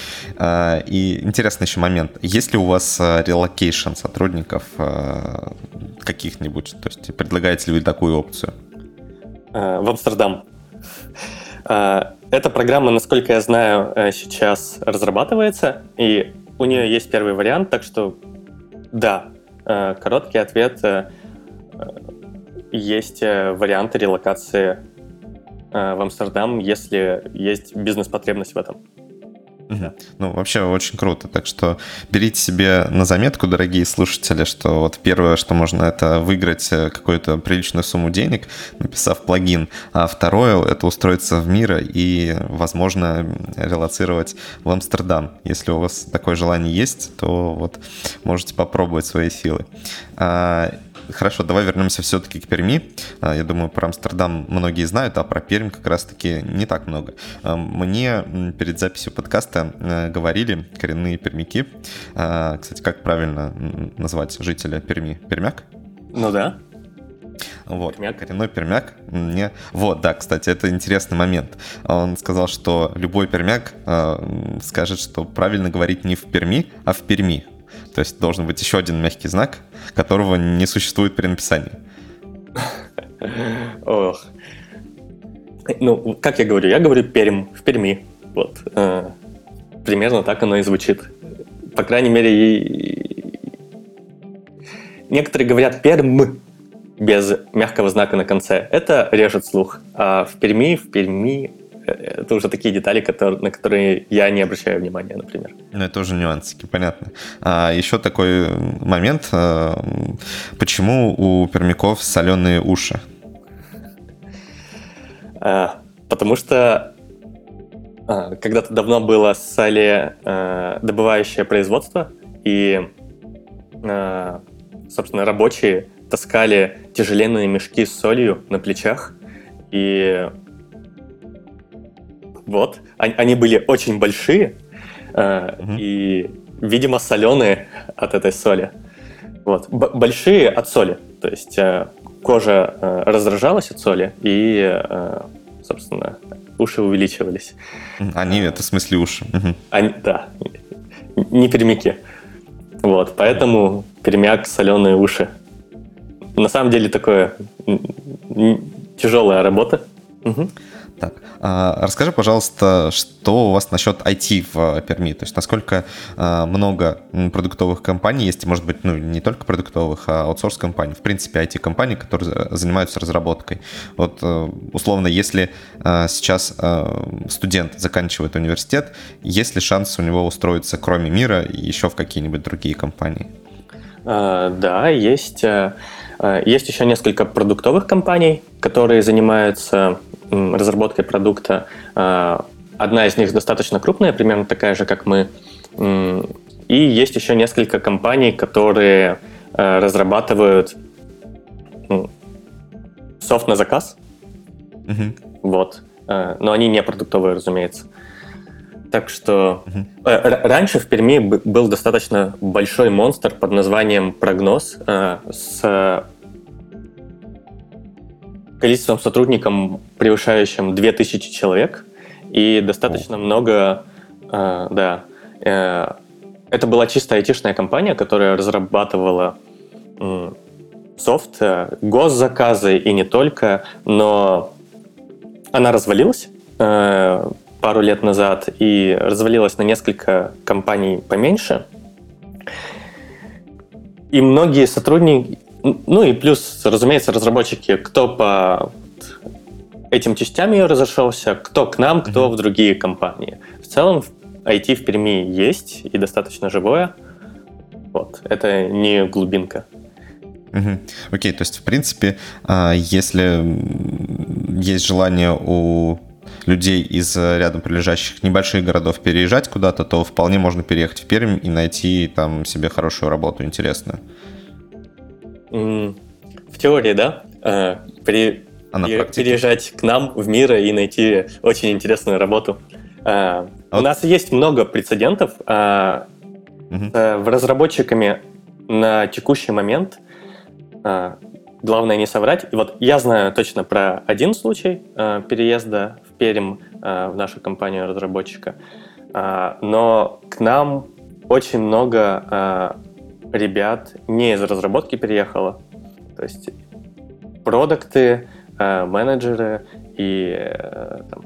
И интересный еще момент. Есть ли у вас relocation сотрудников каких-нибудь? То есть предлагаете ли вы такую опцию? В Амстердам. Эта программа, насколько я знаю, э, сейчас разрабатывается, и у нее есть первый вариант, так что да, э, короткий ответ э, есть варианты релокации в Амстердам, если есть бизнес-потребность в этом. Ну, вообще очень круто. Так что берите себе на заметку, дорогие слушатели, что вот первое, что можно, это выиграть э, какую-то приличную сумму денег, написав плагин. А второе, это устроиться в мир и, возможно, релацировать в Амстердам. Если у вас такое желание есть, то вот можете попробовать свои силы. Хорошо, давай вернемся все-таки к Перми. А, я думаю, про Амстердам многие знают, а про Пермь как раз-таки не так много. А, мне перед записью подкаста э, говорили коренные пермяки. А, кстати, как правильно назвать жителя Перми? Пермяк? Ну да. Вот, пермяк. коренной пермяк. Мне... Вот, да, кстати, это интересный момент. Он сказал, что любой пермяк э, скажет, что правильно говорить не в Перми, а в Перми. То есть должен быть еще один мягкий знак, которого не существует при написании. Ох. Ну, как я говорю? Я говорю Перм, в Перми. Вот. Э, примерно так оно и звучит. По крайней мере, некоторые говорят Перм без мягкого знака на конце. Это режет слух. А в Перми, в Перми это уже такие детали, которые, на которые я не обращаю внимания, например. Ну, это уже нюансики, понятно. А еще такой момент. Э, почему у пермяков соленые уши? А, потому что а, когда-то давно было соли а, добывающее производство, и, а, собственно, рабочие таскали тяжеленные мешки с солью на плечах, и вот. Они были очень большие угу. и, видимо, соленые от этой соли. Вот. Б- большие от соли. То есть э, кожа э, раздражалась от соли, и, собственно, уши увеличивались. Они, это в смысле уши. Угу. Они, да. Не пермяки. Вот, поэтому пермяк, соленые уши. На самом деле такое тяжелая работа. Угу. Так, а, расскажи, пожалуйста, что у вас насчет IT в э, Перми? То есть насколько а, много продуктовых компаний есть, может быть, ну, не только продуктовых, а аутсорс-компаний, в принципе, IT-компаний, которые занимаются разработкой. Вот, э, условно, если сейчас студент заканчивает университет, есть ли шанс у него устроиться, кроме мира, еще в какие-нибудь другие компании? Да, есть. Э, есть еще несколько продуктовых компаний, которые занимаются разработкой продукта. А, одна из них достаточно крупная, примерно такая же, как мы. И есть еще несколько компаний, которые а, разрабатывают софт на заказ. Угу. Вот. А, но они не продуктовые, разумеется. Так что угу. раньше в Перми был достаточно большой монстр под названием Прогноз с количеством сотрудников, превышающим 2000 человек, и достаточно О. много, э, да, э, это была чисто айтишная компания, которая разрабатывала э, софт, э, госзаказы и не только, но она развалилась э, пару лет назад и развалилась на несколько компаний поменьше. И многие сотрудники, ну и плюс, разумеется, разработчики, кто по этим частям ее разошелся, кто к нам, кто mm-hmm. в другие компании. В целом IT в Перми есть и достаточно живое. Вот, это не глубинка. Угу. Окей, то есть, в принципе, а, если есть желание у людей из рядом прилежащих небольших городов переезжать куда-то, то вполне можно переехать в Пермь и найти там себе хорошую работу, интересную. В теории, да. Э, при, а переезжать к нам в мир и найти очень интересную работу. А вот. У нас есть много прецедентов. угу. В разработчиками на текущий момент главное не соврать. И вот я знаю точно про один случай переезда в Пермь в нашу компанию разработчика. Но к нам очень много ребят не из разработки переехало. То есть продукты, э, менеджеры и э, там,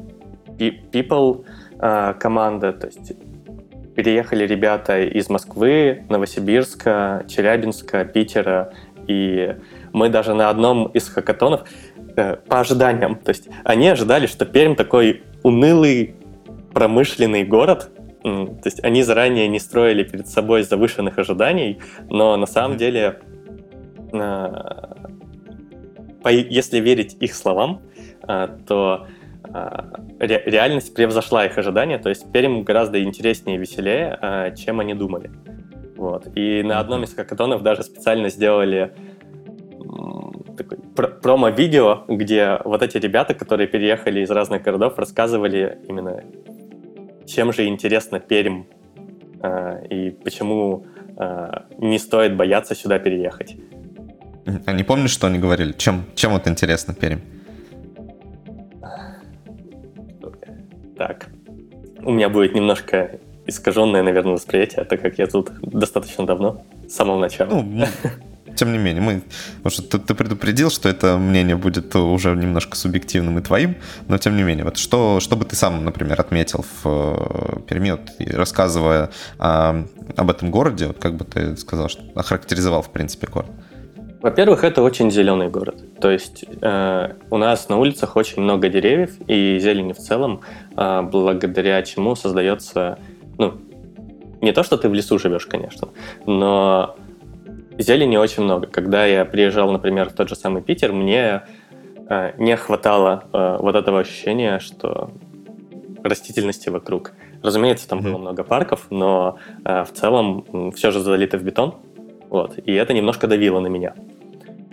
people э, команда. То есть переехали ребята из Москвы, Новосибирска, Челябинска, Питера. И мы даже на одном из хакатонов по ожиданиям, то есть они ожидали, что Пермь такой унылый промышленный город, То есть они заранее не строили перед собой завышенных ожиданий, но на самом деле, если верить их словам, то реальность превзошла их ожидания, то есть Пермь гораздо интереснее и веселее, чем они думали. Вот. И на одном из хакатонов даже специально сделали такой промо-видео, где вот эти ребята, которые переехали из разных городов, рассказывали именно, чем же интересно Пермь и почему не стоит бояться сюда переехать. А не помнишь, что они говорили? Чем, чем вот интересно Пермь? Так. У меня будет немножко искаженное, наверное, восприятие, так как я тут достаточно давно, с самого начала. Ну, тем не менее, мы, может, ты, ты предупредил, что это мнение будет уже немножко субъективным и твоим, но тем не менее, вот что, что бы ты сам, например, отметил в э, Перми, вот, рассказывая о, об этом городе, вот как бы ты сказал, что охарактеризовал, в принципе, город? Во-первых, это очень зеленый город. То есть э, у нас на улицах очень много деревьев и зелени в целом, э, благодаря чему создается ну, не то, что ты в лесу живешь, конечно, но зелени очень много. Когда я приезжал, например, в тот же самый Питер, мне э, не хватало э, вот этого ощущения, что растительности вокруг. Разумеется, там mm-hmm. было много парков, но э, в целом все же залито в бетон. Вот, и это немножко давило на меня.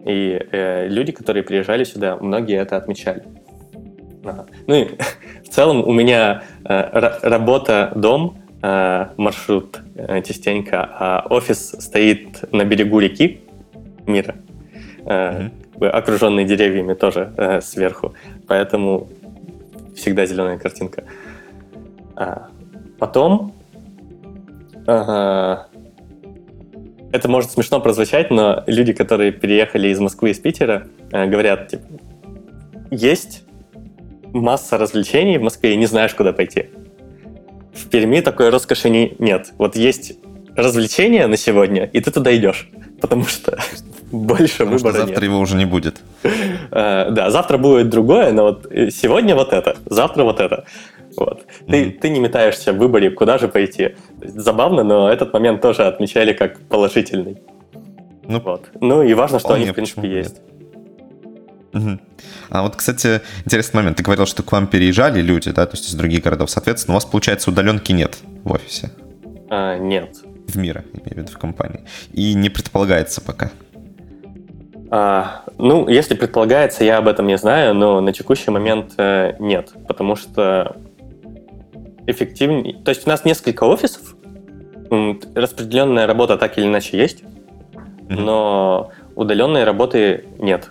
И э, люди, которые приезжали сюда, многие это отмечали. Ага. Ну и в целом у меня э, работа-дом Э, маршрут э, частенько, а офис стоит на берегу реки мира, mm-hmm. окруженный деревьями тоже сверху, поэтому всегда зеленая картинка. А, потом это может смешно прозвучать, но люди, которые переехали из Москвы, из Питера, говорят, типа, есть масса развлечений в Москве, и не знаешь, куда пойти. В Перми такой роскоши не, нет. Вот есть развлечение на сегодня, и ты туда идешь, потому что больше потому выбора что завтра нет. его уже не будет. Uh, да, завтра будет другое, но вот э, сегодня вот это, завтра вот это. Вот. Ты, mm-hmm. ты не метаешься в выборе, куда же пойти. Забавно, но этот момент тоже отмечали как положительный. Ну, вот. ну и важно, что они, в принципе, есть. Угу. А вот, кстати, интересный момент. Ты говорил, что к вам переезжали люди, да, то есть из других городов. Соответственно, у вас, получается, удаленки нет в офисе? А, нет. В мира, имею в виду, в компании. И не предполагается пока? А, ну, если предполагается, я об этом не знаю, но на текущий момент э, нет, потому что эффективнее... То есть у нас несколько офисов, распределенная работа так или иначе есть, mm-hmm. но удаленной работы нет.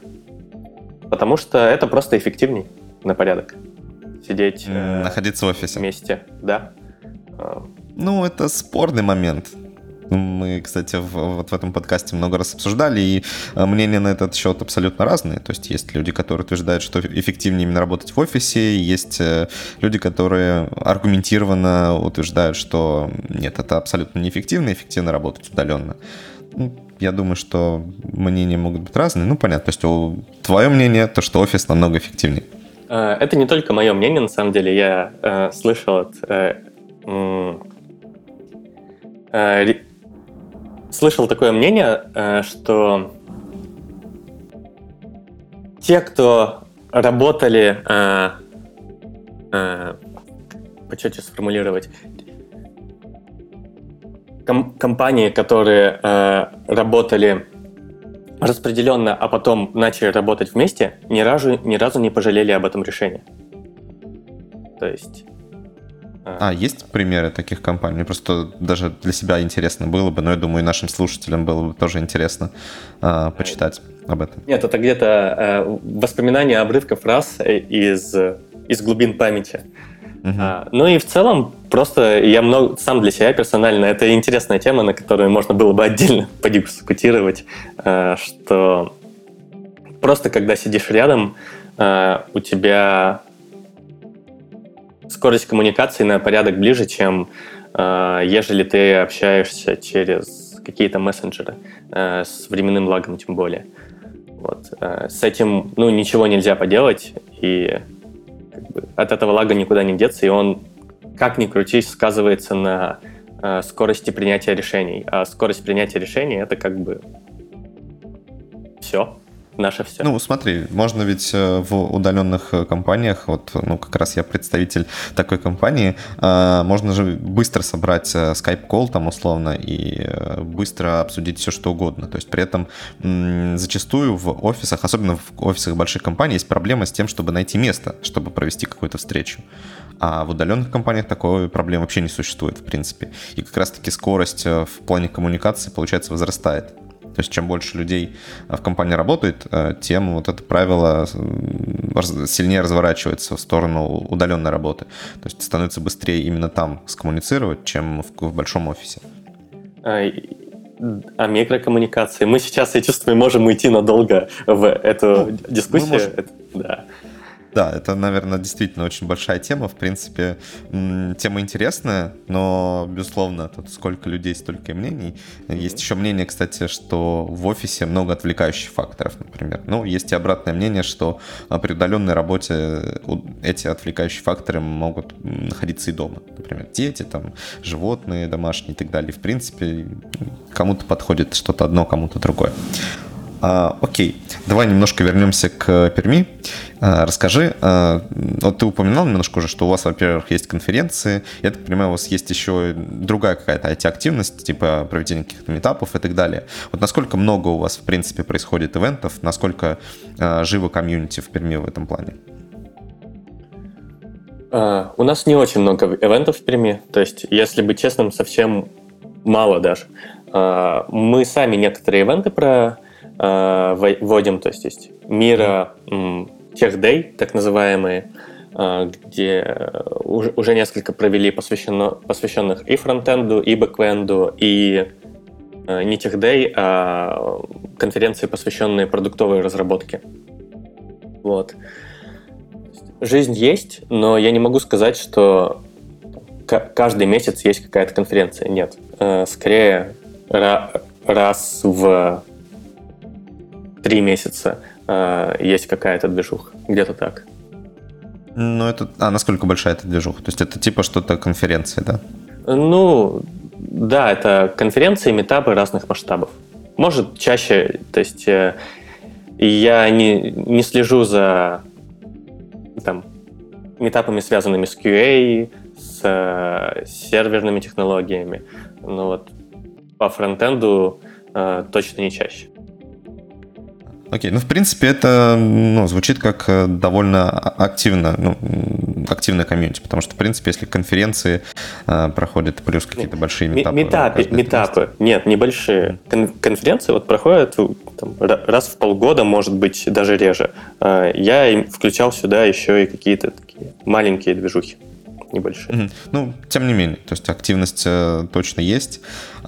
Потому что это просто эффективней на порядок. Сидеть... Э, Находиться в офисе. Вместе, да. Ну, это спорный момент. Мы, кстати, в, вот в этом подкасте много раз обсуждали, и э, мнения на этот счет абсолютно разные. То есть есть люди, которые утверждают, что эффективнее именно работать в офисе, есть э, люди, которые аргументированно утверждают, что нет, это абсолютно неэффективно, эффективно работать удаленно. Ну, я думаю, что мнения могут быть разные. Ну, понятно, то есть твое мнение, то, что офис намного эффективнее. Э, это не только мое мнение, на самом деле. Я э, слышал от... Э, э, слышал такое мнение, э, что те, кто работали... Э, э, почетче сформулировать ком- компании, которые э, работали распределенно, а потом начали работать вместе, ни разу, ни разу не пожалели об этом решении. То есть... Э... А, есть примеры таких компаний? Мне просто даже для себя интересно было бы, но я думаю, и нашим слушателям было бы тоже интересно э, почитать об этом. Нет, это где-то э, воспоминания обрывков фраз из, из глубин памяти. Uh-huh. А, ну и в целом просто я много сам для себя персонально это интересная тема, на которую можно было бы отдельно подискутировать, а, что просто когда сидишь рядом, а, у тебя скорость коммуникации на порядок ближе, чем а, ежели ты общаешься через какие-то мессенджеры а, с временным лагом тем более. Вот. А, с этим ну, ничего нельзя поделать, и как бы, от этого лага никуда не деться, и он как ни крутись, сказывается на э, скорости принятия решений. А скорость принятия решений это как бы все наше все. Ну, смотри, можно ведь э, в удаленных э, компаниях, вот, ну, как раз я представитель такой компании, э, можно же быстро собрать скайп-колл там условно и быстро обсудить все, что угодно. То есть при этом зачастую в офисах, особенно в офисах больших компаний, есть проблема с тем, чтобы найти место, чтобы провести какую-то встречу. А в удаленных компаниях такой проблемы вообще не существует, в принципе. И как раз-таки скорость в плане коммуникации, получается, возрастает. То есть чем больше людей э, в компании работает, э, тем вот это правило сильнее разворачивается в сторону удаленной работы. То есть становится быстрее именно там скоммуницировать, чем в, в большом офисе. А, а микрокоммуникации? Мы сейчас, я чувствую, можем уйти надолго в эту ну, дискуссию. Можем... Это, да. Да, это, наверное, действительно очень большая тема. В принципе, тема интересная, но, безусловно, тут сколько людей, столько и мнений. Есть еще мнение, кстати, что в офисе много отвлекающих факторов, например. Ну, есть и обратное мнение, что при удаленной работе эти отвлекающие факторы могут находиться и дома. Например, дети, там, животные домашние и так далее. В принципе, кому-то подходит что-то одно, кому-то другое. А, окей, давай немножко вернемся к Перми. А, расскажи, а, вот ты упоминал немножко уже, что у вас, во-первых, есть конференции, я так понимаю, у вас есть еще другая какая-то IT-активность, типа проведение каких-то метапов и так далее. Вот насколько много у вас, в принципе, происходит ивентов, насколько живо комьюнити в Перми в этом плане? У нас не очень много ивентов в Перми, то есть, если быть честным, совсем мало даже. Мы сами некоторые ивенты про э, вводим, то есть есть мира тех Day, так называемые, э, где уже, уже несколько провели посвящено, посвященных и фронтенду, и бэквенду, и э, не тех Day, а конференции, посвященные продуктовой разработке. Вот. Жизнь есть, но я не могу сказать, что каждый месяц есть какая-то конференция. Нет. Э, скорее, раз в три месяца э, есть какая-то движуха. Где-то так. Ну, это... А насколько большая эта движуха? То есть это типа что-то конференции, да? Ну, да, это конференции, метапы разных масштабов. Может, чаще, то есть э, я не, не слежу за там, метапами, связанными с QA, с э, серверными технологиями. Но вот по фронтенду э, точно не чаще. Окей, ну в принципе это ну, звучит как э, довольно активно, ну, активная комьюнити, потому что в принципе если конференции э, проходят плюс какие-то большие метапы. Метапы, метапы, нет, небольшие. Кон- конференции вот проходят там, раз в полгода, может быть даже реже. Э, я включал сюда еще и какие-то такие маленькие движухи небольшие. Mm-hmm. Ну, тем не менее, то есть активность э, точно есть.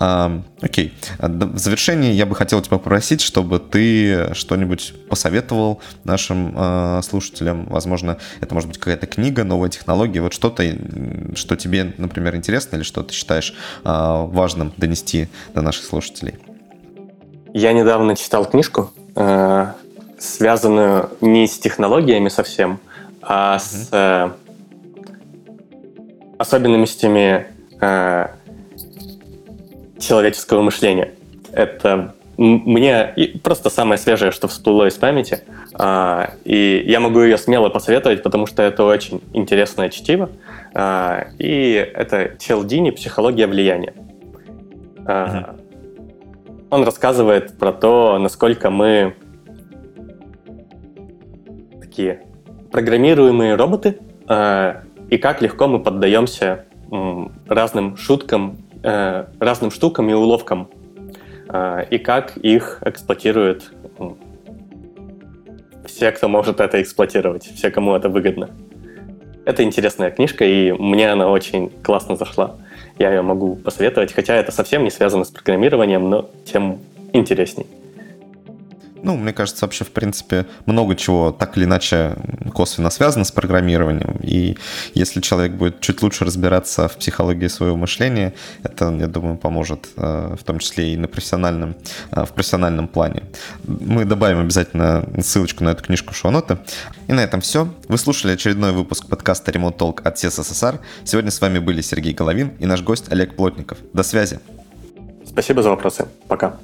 А, окей. В завершении я бы хотел тебя попросить, чтобы ты что-нибудь посоветовал нашим э, слушателям. Возможно, это может быть какая-то книга, новая технология, вот что-то, что тебе, например, интересно или что ты считаешь э, важным донести до наших слушателей. Я недавно читал книжку, э, связанную не с технологиями совсем, а mm-hmm. с э, особенностями э, человеческого мышления. Это мне просто самое свежее, что всплыло из памяти. А, и я могу ее смело посоветовать, потому что это очень интересное чтиво. А, и это Челдини «Психология влияния». А, он рассказывает про то, насколько мы такие программируемые роботы, и как легко мы поддаемся разным шуткам, э, разным штукам и уловкам, э, и как их эксплуатируют все, кто может это эксплуатировать, все, кому это выгодно. Это интересная книжка, и мне она очень классно зашла. Я ее могу посоветовать, хотя это совсем не связано с программированием, но тем интересней. Ну, мне кажется, вообще, в принципе, много чего так или иначе косвенно связано с программированием. И если человек будет чуть лучше разбираться в психологии своего мышления, это, я думаю, поможет э, в том числе и на профессиональном, э, в профессиональном плане. Мы добавим обязательно ссылочку на эту книжку в шоу-ноты. И на этом все. Вы слушали очередной выпуск подкаста Remote Talk от СССР. Сегодня с вами были Сергей Головин и наш гость Олег Плотников. До связи. Спасибо за вопросы. Пока.